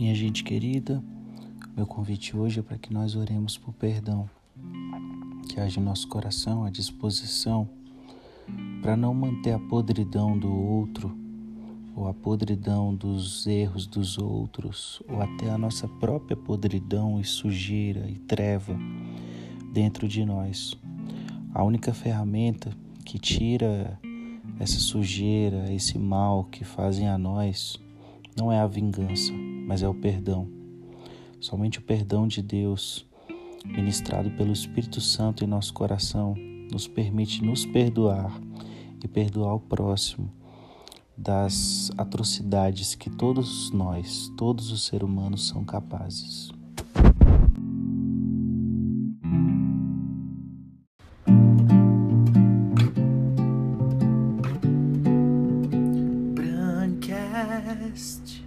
Minha gente querida, meu convite hoje é para que nós oremos por perdão, que haja em nosso coração a disposição para não manter a podridão do outro, ou a podridão dos erros dos outros, ou até a nossa própria podridão e sujeira e treva dentro de nós. A única ferramenta que tira essa sujeira, esse mal que fazem a nós, não é a vingança, mas é o perdão. Somente o perdão de Deus, ministrado pelo Espírito Santo em nosso coração, nos permite nos perdoar e perdoar o próximo das atrocidades que todos nós, todos os seres humanos são capazes. Broadcast.